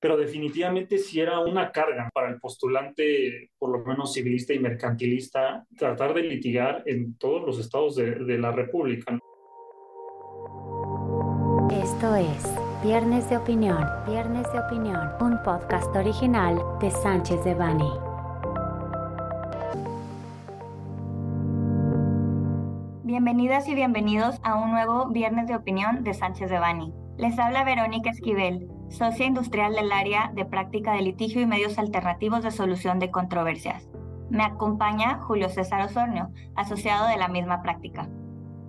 pero definitivamente sí era una carga para el postulante, por lo menos civilista y mercantilista, tratar de litigar en todos los estados de, de la República. Esto es Viernes de Opinión, Viernes de Opinión, un podcast original de Sánchez de Bani. Bienvenidas y bienvenidos a un nuevo Viernes de Opinión de Sánchez de Bani. Les habla Verónica Esquivel, socia industrial del área de práctica de litigio y medios alternativos de solución de controversias. Me acompaña Julio César Osornio, asociado de la misma práctica.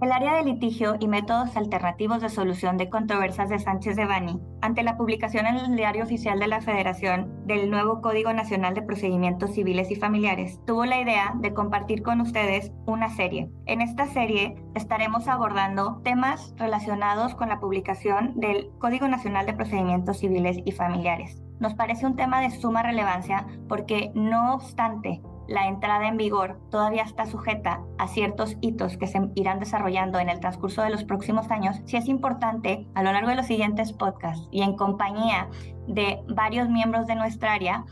El área de litigio y métodos alternativos de solución de controversias de Sánchez de Bani, ante la publicación en el Diario Oficial de la Federación del nuevo Código Nacional de Procedimientos Civiles y Familiares, tuvo la idea de compartir con ustedes una serie. En esta serie estaremos abordando temas relacionados con la publicación del Código Nacional de Procedimientos Civiles y Familiares. Nos parece un tema de suma relevancia porque, no obstante la entrada en vigor todavía está sujeta a ciertos hitos que se irán desarrollando en el transcurso de los próximos años, sí es importante a lo largo de los siguientes podcasts y en compañía de varios miembros de nuestra área,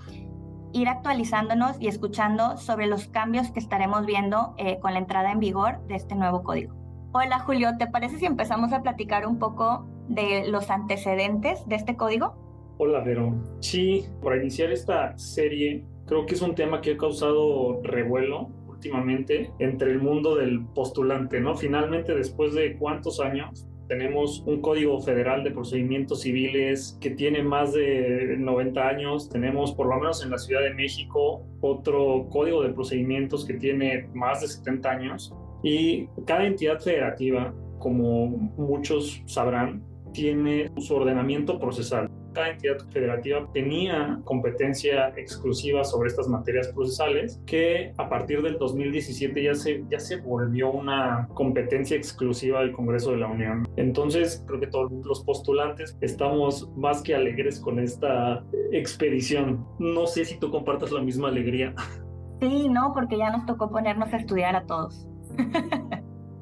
ir actualizándonos y escuchando sobre los cambios que estaremos viendo eh, con la entrada en vigor de este nuevo código. Hola Julio, ¿te parece si empezamos a platicar un poco de los antecedentes de este código? Hola Vero. Sí, para iniciar esta serie Creo que es un tema que ha causado revuelo últimamente entre el mundo del postulante, ¿no? Finalmente, después de cuántos años, tenemos un código federal de procedimientos civiles que tiene más de 90 años. Tenemos, por lo menos en la Ciudad de México, otro código de procedimientos que tiene más de 70 años. Y cada entidad federativa, como muchos sabrán, tiene su ordenamiento procesal cada entidad federativa tenía competencia exclusiva sobre estas materias procesales que a partir del 2017 ya se, ya se volvió una competencia exclusiva del Congreso de la Unión. Entonces creo que todos los postulantes estamos más que alegres con esta expedición. No sé si tú compartas la misma alegría. Sí, no, porque ya nos tocó ponernos a estudiar a todos.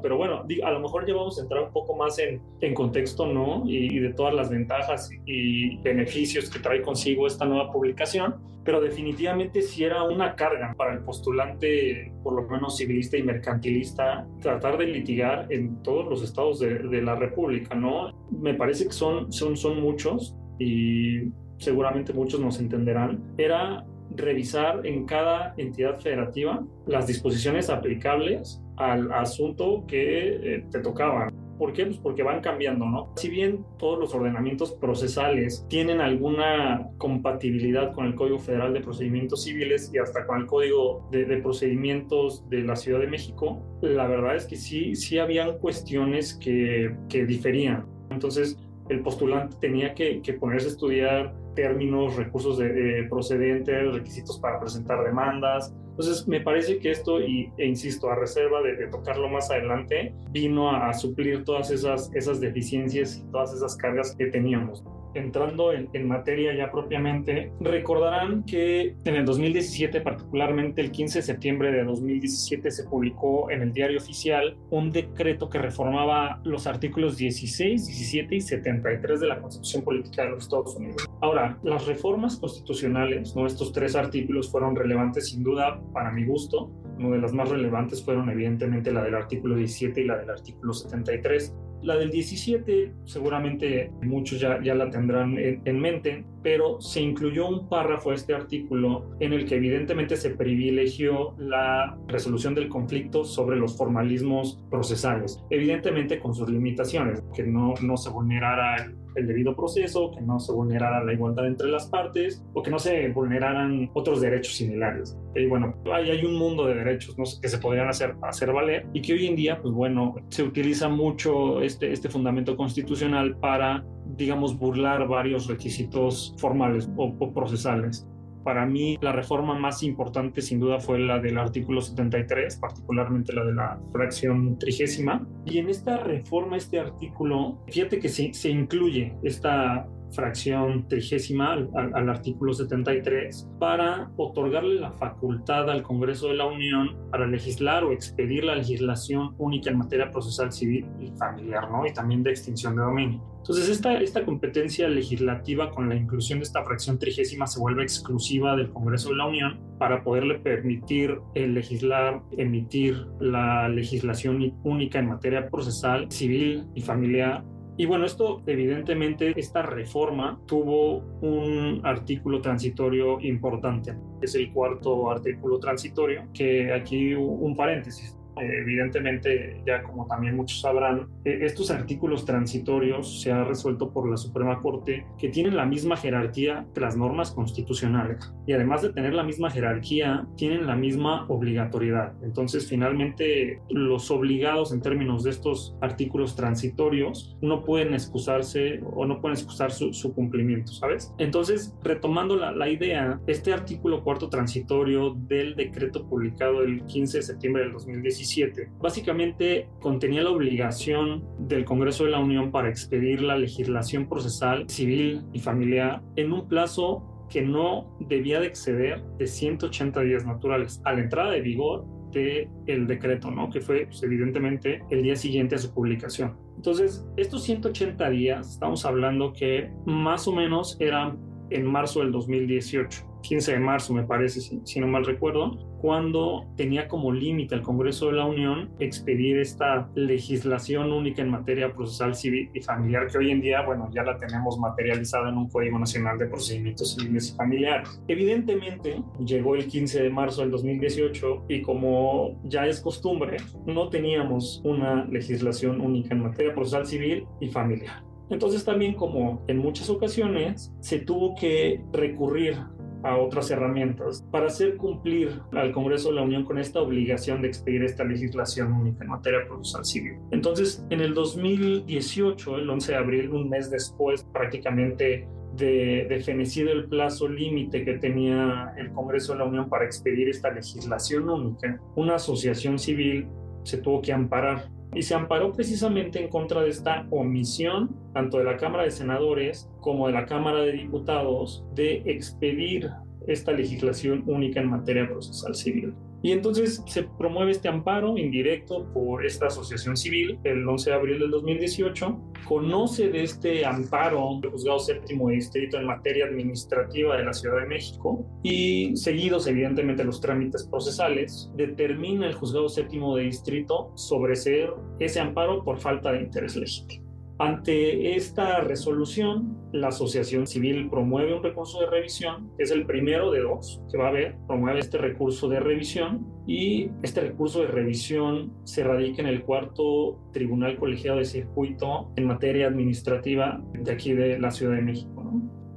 pero bueno, a lo mejor ya vamos a entrar un poco más en, en contexto, ¿no? Y, de todas las ventajas y beneficios que trae consigo esta nueva publicación, pero definitivamente sí era una carga para el postulante, por lo menos civilista y mercantilista, tratar de litigar en todos los estados de, de la República, ¿no? Me parece que son, son, son muchos y seguramente muchos nos entenderán. Era revisar en cada entidad federativa las disposiciones aplicables al asunto que eh, te tocaba. ¿Por qué? Pues porque van cambiando, ¿no? Si bien todos los ordenamientos procesales tienen alguna compatibilidad con el Código Federal de Procedimientos Civiles y hasta con el Código de, Procedimientos de la Ciudad de México, la verdad es que sí, sí habían cuestiones que, que diferían. Entonces, el postulante tenía que, que ponerse a estudiar términos, recursos de, procedentes, requisitos para presentar demandas. Entonces, me parece que esto, y, e insisto, a reserva de, tocarlo más adelante, vino a, a, suplir todas esas, esas deficiencias y todas esas cargas que teníamos entrando en, materia ya propiamente, recordarán que en el 2017, particularmente el 15 de septiembre de 2017, se publicó en el diario oficial un decreto que reformaba los artículos 16, 17 y 73 de la Constitución Política de los Estados Unidos. Ahora, las reformas constitucionales, ¿no? estos tres artículos fueron relevantes sin duda para mi gusto. Una de las más relevantes fueron evidentemente la del artículo 17 y la del artículo 73. La del 17 seguramente muchos ya, ya la tendrán en, mente, pero se incluyó un párrafo a este artículo en el que evidentemente se privilegió la resolución del conflicto sobre los formalismos procesales, evidentemente con sus limitaciones, que no, no se vulnerara el debido proceso, que no se vulnerara la igualdad entre las partes o que no se vulneraran otros derechos similares. Y bueno, hay, hay un mundo de derechos ¿no? que se podrían hacer, hacer valer y que hoy en día, pues bueno, se utiliza mucho este, este fundamento constitucional para, digamos, burlar varios requisitos formales o, o procesales. Para mí, la reforma más importante sin duda fue la del artículo 73, particularmente la de la fracción trigésima. Y en esta reforma, este artículo, fíjate que se, se incluye esta fracción trigésima al, al, artículo 73 para otorgarle la facultad al Congreso de la Unión para legislar o expedir la legislación única en materia procesal civil y familiar, ¿no? Y también de extinción de dominio. Entonces, esta, esta competencia legislativa con la inclusión de esta fracción trigésima se vuelve exclusiva del Congreso de la Unión para poderle permitir el legislar, emitir la legislación única en materia procesal, civil y familiar y bueno, esto evidentemente, esta reforma tuvo un artículo transitorio importante, es el cuarto artículo transitorio, que aquí un paréntesis. Evidentemente, ya como también muchos sabrán, e, estos artículos transitorios se ha resuelto por la Suprema Corte que tienen la misma jerarquía que las normas constitucionales y además de tener la misma jerarquía, tienen la misma obligatoriedad. Entonces, finalmente, los obligados en términos de estos artículos transitorios no pueden excusarse o no pueden excusar su, cumplimiento, ¿sabes? Entonces, retomando la, la idea, este artículo cuarto transitorio del decreto publicado el 15 de septiembre del 2017 básicamente contenía la obligación del Congreso de la Unión para expedir la legislación procesal, civil y familiar en un plazo que no debía de exceder de 180 días naturales a la entrada de vigor del el decreto, ¿no? que fue pues, evidentemente el día siguiente a su publicación. Entonces, estos 180 días, estamos hablando que más o menos eran en marzo del 2018. 15 de marzo, me parece, si, no mal recuerdo, cuando tenía como límite el Congreso de la Unión expedir esta legislación única en materia procesal civil y familiar, que hoy en día, bueno, ya la tenemos materializada en un Código Nacional de Procedimientos Civiles y Familiares. Evidentemente, llegó el 15 de marzo del 2018 y como ya es costumbre, no teníamos una legislación única en materia procesal civil y familiar. Entonces también como en muchas ocasiones se tuvo que recurrir a otras herramientas para hacer cumplir al Congreso de la Unión con esta obligación de expedir esta legislación única en materia procesal civil. Entonces, en el 2018, el 11 de abril, un mes después prácticamente de, de fenecido el plazo límite que tenía el Congreso de la Unión para expedir esta legislación única, una asociación civil se tuvo que amparar y se amparó precisamente en contra de esta omisión, tanto de la Cámara de Senadores como de la Cámara de Diputados, de expedir esta legislación única en materia procesal civil. Y entonces se promueve este amparo indirecto por esta asociación civil el 11 de abril del 2018. Conoce de este amparo el juzgado séptimo de distrito en materia administrativa de la Ciudad de México y seguidos evidentemente los trámites procesales, determina el juzgado séptimo de distrito sobreseer ese amparo por falta de interés legítimo. Ante esta resolución, la Asociación Civil promueve un recurso de revisión, que es el primero de dos que va a haber, promueve este recurso de revisión y este recurso de revisión se radica en el cuarto Tribunal Colegiado de Circuito en materia administrativa de aquí de la Ciudad de México.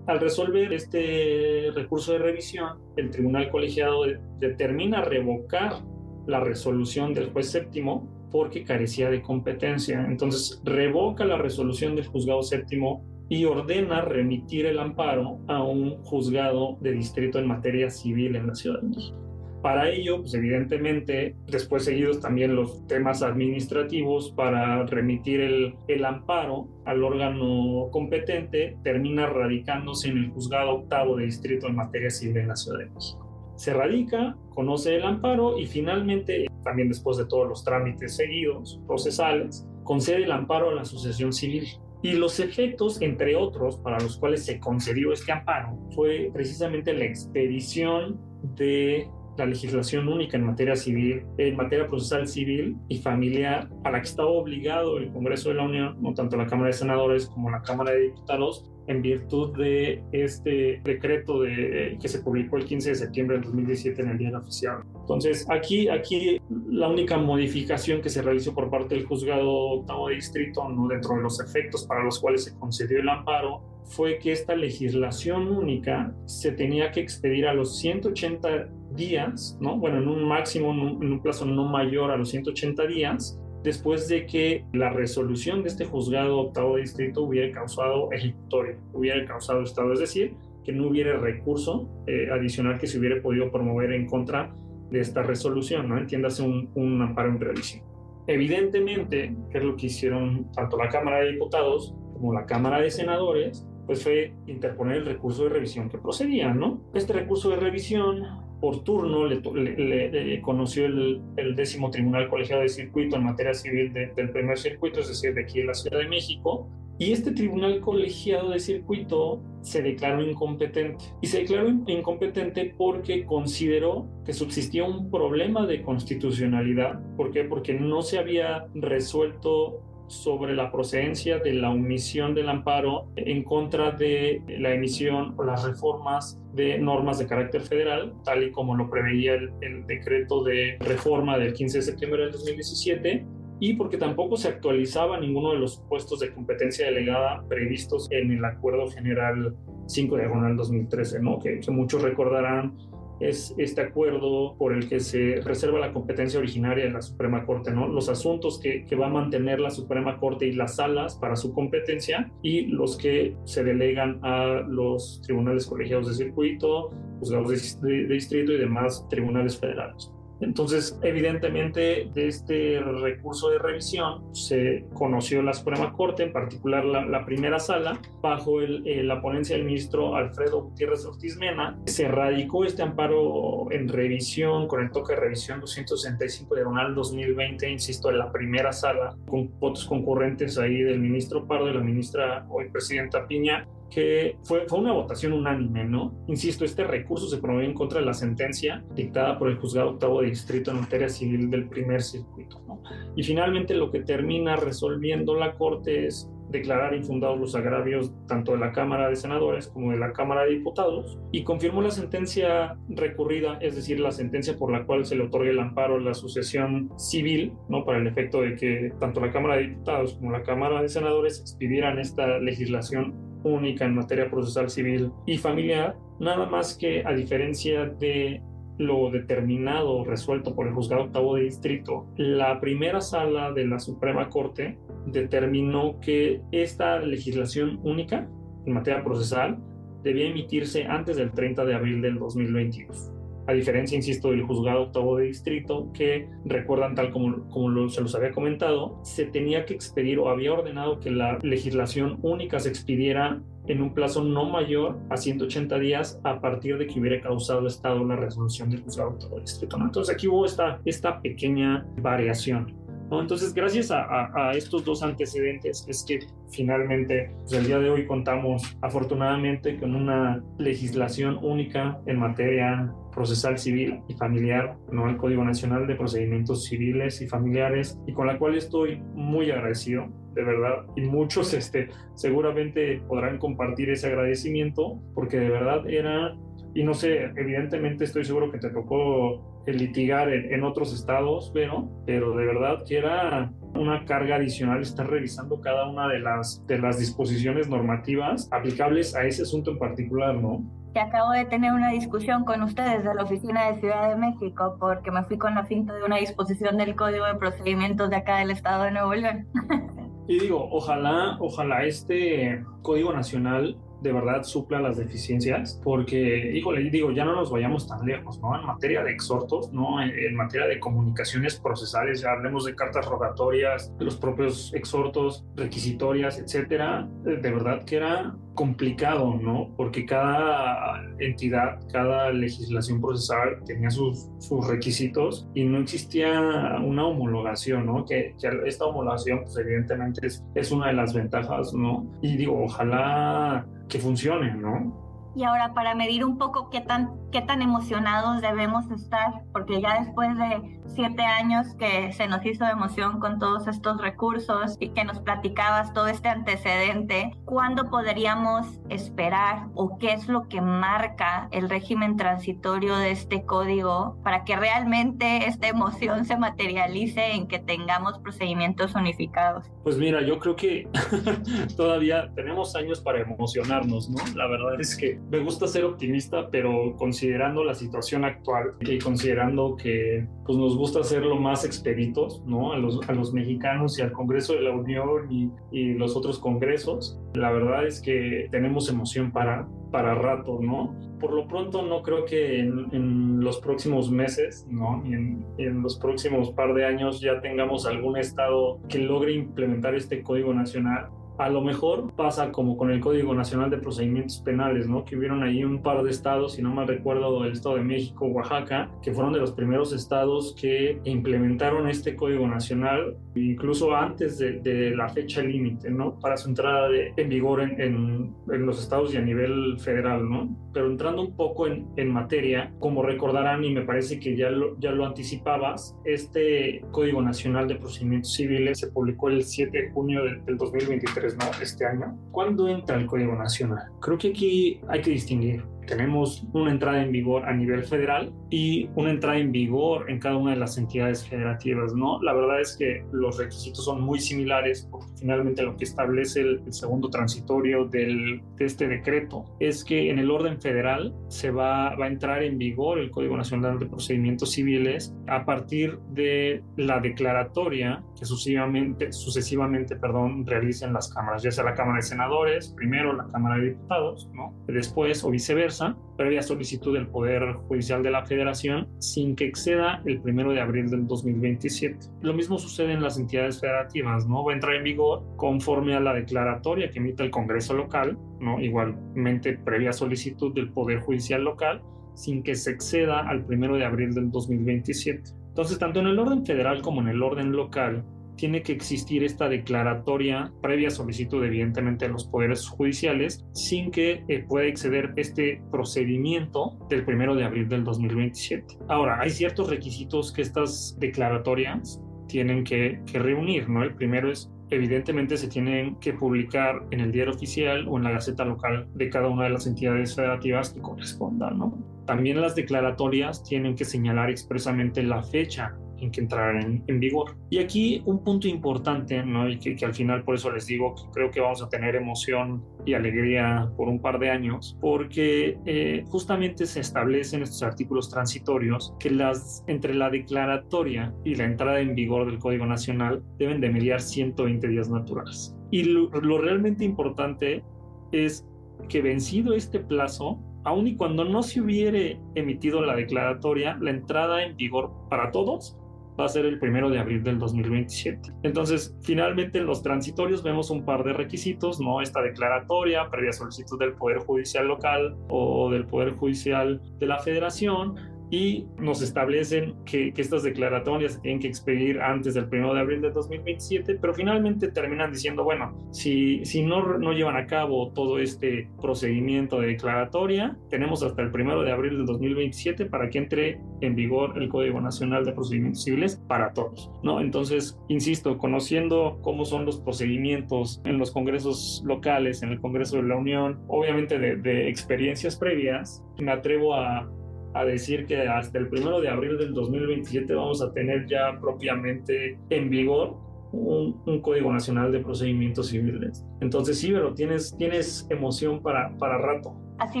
Al resolver este recurso de revisión, el Tribunal Colegiado determina revocar la resolución del juez séptimo porque carecía de competencia. Entonces revoca la resolución del juzgado séptimo y ordena remitir el amparo a un juzgado de distrito en materia civil en la Ciudad de México. Para ello, pues evidentemente, después seguidos también los temas administrativos para remitir el, el amparo al órgano competente, termina radicándose en el juzgado octavo de distrito en materia civil en la Ciudad de México se radica, conoce el amparo y finalmente, también después de todos los trámites seguidos, procesales, concede el amparo a la asociación civil. Y los efectos, entre otros, para los cuales se concedió este amparo, fue precisamente la expedición de la legislación única en materia civil, en materia procesal civil y familiar, a la que estaba obligado el Congreso de la Unión, no tanto la Cámara de Senadores como la Cámara de Diputados, en virtud de este decreto de, que se publicó el 15 de septiembre del 2017 en el Diario Oficial. Entonces, aquí, aquí la única modificación que se realizó por parte del juzgado octavo de distrito, no dentro de los efectos para los cuales se concedió el amparo, fue que esta legislación única se tenía que expedir a los 180 días, ¿no? Bueno, en un máximo, en un plazo no mayor a los 180 días, después de que la resolución de este juzgado octavo distrito hubiera causado ejecutoria, hubiera causado estado, es decir, que no hubiera recurso eh, adicional que se hubiera podido promover en contra de esta resolución, ¿no? Entiéndase un, un amparo en revisión. Evidentemente, que es lo que hicieron tanto la Cámara de Diputados como la Cámara de Senadores, pues fue interponer el recurso de revisión que procedía, ¿no? Este recurso de revisión por turno le, le, conoció el, décimo tribunal colegiado de circuito en materia civil del primer circuito, es decir, de aquí en la Ciudad de México, y este tribunal colegiado de circuito se declaró incompetente. Y se declaró incompetente porque consideró que subsistía un problema de constitucionalidad. ¿Por qué? Porque no se había resuelto sobre la procedencia de la omisión del amparo en contra de la emisión o las reformas de normas de carácter federal, tal y como lo preveía el, decreto de reforma del 15 de septiembre del 2017 y porque tampoco se actualizaba ninguno de los supuestos de competencia delegada previstos en el Acuerdo General 5 diagonal 2013, ¿no? que, que muchos recordarán es este acuerdo por el que se reserva la competencia originaria de la Suprema Corte, ¿no? Los asuntos que, que, va a mantener la Suprema Corte y las salas para su competencia y los que se delegan a los tribunales colegiados de circuito, juzgados de distrito y demás tribunales federales. Entonces, evidentemente, de este recurso de revisión se conoció la Suprema Corte, en particular la, primera sala, bajo eh, la ponencia del ministro Alfredo Gutiérrez Ortiz Mena. Se radicó este amparo en revisión con el toque de revisión 265 de 2020, insisto, en la primera sala, con votos concurrentes ahí del ministro Pardo y la ministra hoy presidenta Piña, que fue, fue una votación unánime, ¿no? Insisto, este recurso se promovió en contra de la sentencia dictada por el juzgado octavo de distrito en materia civil del primer circuito, ¿no? Y finalmente lo que termina resolviendo la Corte es declarar infundados los agravios tanto de la Cámara de Senadores como de la Cámara de Diputados y confirmó la sentencia recurrida, es decir, la sentencia por la cual se le otorga el amparo a la asociación civil, ¿no? para el efecto de que tanto la Cámara de Diputados como la Cámara de Senadores expidieran esta legislación única en materia procesal civil y familiar, nada más que a diferencia de lo determinado resuelto por el juzgado octavo de distrito, la primera sala de la Suprema Corte determinó que esta legislación única en materia procesal debía emitirse antes del 30 de abril del 2022 a diferencia, insisto, del juzgado octavo de distrito, que recuerdan tal como, se los había comentado, se tenía que expedir o había ordenado que la legislación única se expidiera en un plazo no mayor a 180 días a partir de que hubiera causado estado la resolución del juzgado octavo de distrito. Entonces aquí hubo esta, esta pequeña variación. Entonces, gracias a, estos dos antecedentes es que finalmente pues, el día de hoy contamos afortunadamente con una legislación única en materia procesal civil y familiar, ¿no? el Código Nacional de Procedimientos Civiles y Familiares, y con la cual estoy muy agradecido, de verdad, y muchos este, seguramente podrán compartir ese agradecimiento, porque de verdad era, y no sé, evidentemente estoy seguro que te tocó litigar en, otros estados, pero, pero de verdad que era una carga adicional estar revisando cada una de las, de las disposiciones normativas aplicables a ese asunto en particular, ¿no? Que acabo de tener una discusión con ustedes de la oficina de Ciudad de México porque me fui con la finta de una disposición del Código de Procedimientos de acá del Estado de Nuevo León. Y digo, ojalá, ojalá este Código Nacional de verdad supla las deficiencias, porque, híjole, digo, ya no nos vayamos tan lejos, ¿no? En materia de exhortos, ¿no? En, materia de comunicaciones procesales, ya hablemos de cartas rogatorias, los propios exhortos, requisitorias, etcétera, de verdad que era complicado, ¿no? Porque cada entidad, cada legislación procesal tenía sus, sus requisitos y no existía una homologación, ¿no? Que, que esta homologación, pues evidentemente es, es una de las ventajas, ¿no? Y digo, ojalá que funcione, ¿no? Y ahora para medir un poco qué tan, qué tan emocionados debemos estar, porque ya después de siete años que se nos hizo emoción con todos estos recursos y que nos platicabas todo este antecedente, ¿cuándo podríamos esperar o qué es lo que marca el régimen transitorio de este código para que realmente esta emoción se materialice en que tengamos procedimientos unificados? Pues mira, yo creo que todavía tenemos años para emocionarnos, ¿no? La verdad es que me gusta ser optimista, pero considerando la situación actual y considerando que pues, nos gusta ser lo más expeditos, ¿no? A los, a los mexicanos y al Congreso de la Unión y, y los otros congresos, la verdad es que tenemos emoción para, para rato, ¿no? Por lo pronto no creo que en, los próximos meses, ¿no? Y en, en, los próximos par de años ya tengamos algún estado que logre implementar este código nacional A lo mejor pasa como con el Código Nacional de Procedimientos Penales, ¿no? Que hubieron ahí un par de estados, si no mal recuerdo, el Estado de México, Oaxaca, que fueron de los primeros estados que implementaron este Código Nacional, incluso antes de, la fecha límite, ¿no? Para su entrada en vigor en, en, los estados y a nivel federal, ¿no? Pero entrando un poco en, en materia, como recordarán, y me parece que ya lo, ya lo anticipabas, este Código Nacional de Procedimientos Civiles se publicó el 7 de junio del, del 2023, ¿no? Este año. ¿Cuándo entra el Código Nacional? Creo que aquí hay que distinguir tenemos una entrada en vigor a nivel federal y una entrada en vigor en cada una de las entidades federativas, ¿no? La verdad es que los requisitos son muy similares porque finalmente lo que establece el, segundo transitorio del, de este decreto es que en el orden federal se va, va a entrar en vigor el Código Nacional de Procedimientos Civiles a partir de la declaratoria que sucesivamente, sucesivamente perdón, realicen las cámaras, ya sea la Cámara de Senadores, primero la Cámara de Diputados, ¿no? después o viceversa previa solicitud del Poder Judicial de la Federación sin que exceda el primero de abril del 2027. Lo mismo sucede en las entidades federativas, ¿no? Va a entrar en vigor conforme a la declaratoria que emita el Congreso local, ¿no? Igualmente previa solicitud del Poder Judicial local sin que se exceda al primero de abril del 2027. Entonces, tanto en el orden federal como en el orden local, tiene que existir esta declaratoria previa solicitud evidentemente de los poderes judiciales sin que eh, pueda exceder este procedimiento del primero de abril del 2027. Ahora, hay ciertos requisitos que estas declaratorias tienen que, que reunir, ¿no? El primero es evidentemente se tienen que publicar en el diario oficial o en la gaceta local de cada una de las entidades federativas que correspondan, ¿no? También las declaratorias tienen que señalar expresamente la fecha en que entrarán en, vigor. Y aquí un punto importante, ¿no? y que, al final por eso les digo que creo que vamos a tener emoción y alegría por un par de años, porque eh, justamente se establecen estos artículos transitorios que las, entre la declaratoria y la entrada en vigor del Código Nacional deben de mediar 120 días naturales. Y lo, lo realmente importante es que vencido este plazo, aun y cuando no se hubiere emitido la declaratoria, la entrada en vigor para todos va a ser el primero de abril del 2027. Entonces, finalmente en los transitorios vemos un par de requisitos, ¿no? Esta declaratoria, previa solicitud del Poder Judicial local o del Poder Judicial de la Federación, y nos establecen que, estas declaratorias se tienen que expedir antes del 1 de abril de 2027, pero finalmente terminan diciendo, bueno, si, si no, no llevan a cabo todo este procedimiento de declaratoria, tenemos hasta el 1 de abril del 2027 para que entre en vigor el Código Nacional de Procedimientos Civiles para todos, ¿no? Entonces, insisto, conociendo cómo son los procedimientos en los congresos locales, en el Congreso de la Unión, obviamente de, de experiencias previas, me atrevo a a decir que hasta el primero de abril del 2027 vamos a tener ya propiamente en vigor un, Código Nacional de Procedimientos Civiles. Entonces sí, pero tienes, tienes emoción para, para rato. Así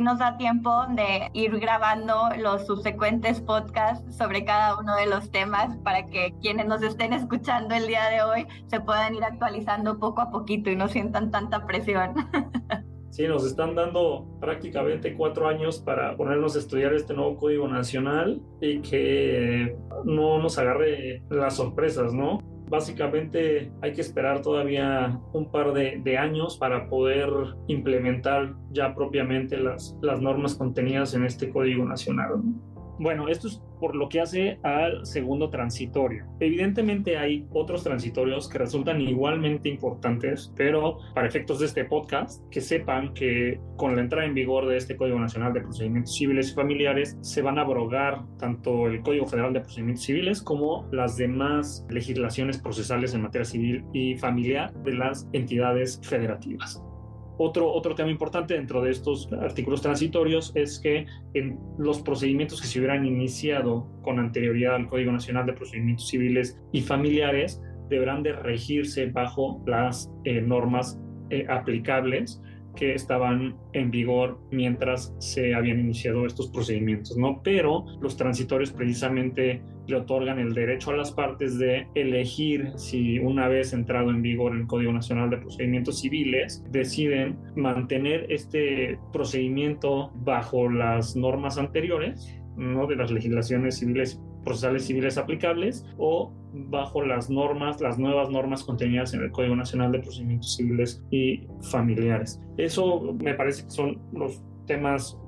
nos da tiempo de ir grabando los subsecuentes podcasts sobre cada uno de los temas para que quienes nos estén escuchando el día de hoy se puedan ir actualizando poco a poquito y no sientan tanta presión. Sí, nos están dando prácticamente cuatro años para ponernos a estudiar este nuevo código nacional y que no nos agarre las sorpresas, ¿no? Básicamente hay que esperar todavía un par de, años para poder implementar ya propiamente las, las normas contenidas en este código nacional. ¿no? Bueno, esto es por lo que hace al segundo transitorio. Evidentemente hay otros transitorios que resultan igualmente importantes, pero para efectos de este podcast, que sepan que con la entrada en vigor de este Código Nacional de Procedimientos Civiles y Familiares se van a abrogar tanto el Código Federal de Procedimientos Civiles como las demás legislaciones procesales en materia civil y familiar de las entidades federativas. Otro, otro tema importante dentro de estos artículos transitorios es que los procedimientos que se hubieran iniciado con anterioridad al Código Nacional de Procedimientos Civiles y Familiares deberán de regirse bajo las eh, normas eh, aplicables que estaban en vigor mientras se habían iniciado estos procedimientos, ¿no? Pero los transitorios precisamente le otorgan el derecho a las partes de elegir si una vez entrado en vigor el Código Nacional de Procedimientos Civiles deciden mantener este procedimiento bajo las normas anteriores, ¿no? De las legislaciones civiles procesales civiles aplicables o bajo las normas, las nuevas normas contenidas en el Código Nacional de Procedimientos Civiles y Familiares. Eso me parece que son los temas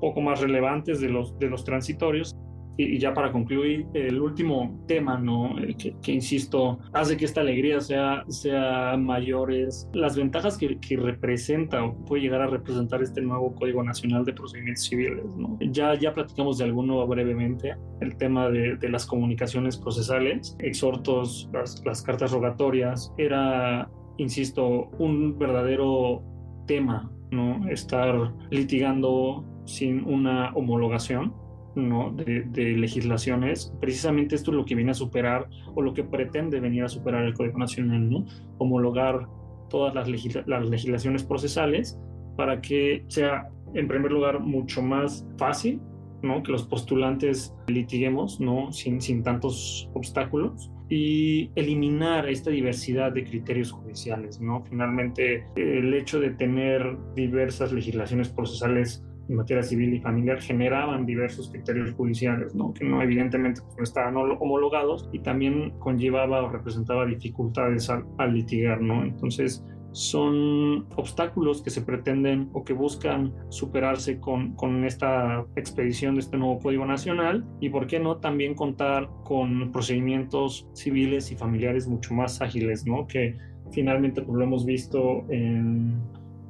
poco más relevantes de los, de los transitorios y, ya para concluir, el último tema, ¿no? Que, insisto, hace que esta alegría sea, sea mayor es las ventajas que, que, representa o puede llegar a representar este nuevo Código Nacional de Procedimientos Civiles, ¿no? Ya, ya platicamos de alguno brevemente, el tema de, las comunicaciones procesales, exhortos, las cartas rogatorias, era, insisto, un verdadero tema, ¿no? Estar litigando sin una homologación ¿no? de, legislaciones, precisamente esto es lo que viene a superar o lo que pretende venir a superar el Código Nacional, ¿no? homologar todas las, las legislaciones procesales para que sea, en primer lugar, mucho más fácil ¿no? que los postulantes litiguemos ¿no? sin, sin tantos obstáculos y eliminar esta diversidad de criterios judiciales. ¿no? Finalmente, el hecho de tener diversas legislaciones procesales en materia civil y familiar generaban diversos criterios judiciales, ¿no? que no evidentemente pues, estaban homologados y también conllevaba o representaba dificultades al, litigar. ¿no? Entonces, son obstáculos que se pretenden o que buscan superarse con, con, esta expedición de este nuevo Código Nacional y, ¿por qué no?, también contar con procedimientos civiles y familiares mucho más ágiles, ¿no? Que finalmente, pues lo hemos visto en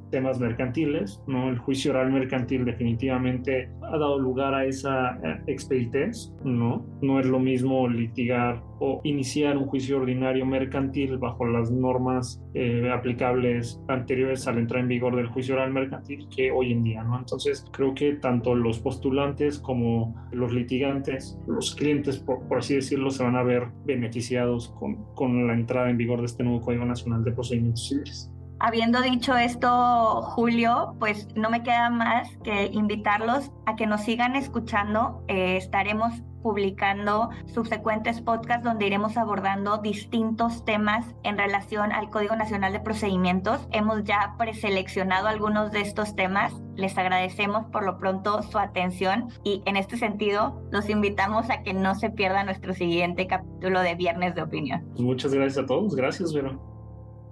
temas mercantiles, ¿no? El juicio oral mercantil definitivamente ha dado lugar a esa eh, expeditez, ¿no? No es lo mismo litigar o iniciar un juicio ordinario mercantil bajo las normas eh, aplicables anteriores a la entrada en vigor del juicio oral mercantil que hoy en día, ¿no? Entonces creo que tanto los postulantes como los litigantes, los clientes, por, por así decirlo, se van a ver beneficiados con, con la entrada en vigor de este nuevo Código Nacional de Procedimientos Civiles. Habiendo dicho esto, Julio, pues no me queda más que invitarlos a que nos sigan escuchando. Eh, estaremos publicando subsecuentes podcasts donde iremos abordando distintos temas en relación al Código Nacional de Procedimientos. Hemos ya preseleccionado algunos de estos temas. Les agradecemos por lo pronto su atención y en este sentido los invitamos a que no se pierda nuestro siguiente capítulo de Viernes de Opinión. Pues muchas gracias a todos. Gracias, Vero.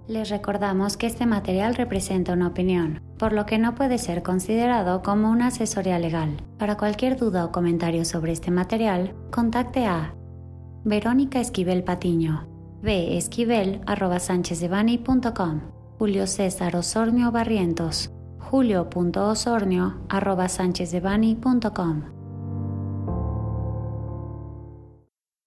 Les recordamos que este material representa una opinión, por lo que no puede ser considerado como una asesoría legal. Para cualquier duda o comentario sobre este material, contacte a Verónica Esquivel Patiño, besquivel.com, Julio César Osornio Barrientos, julio.osornio.com.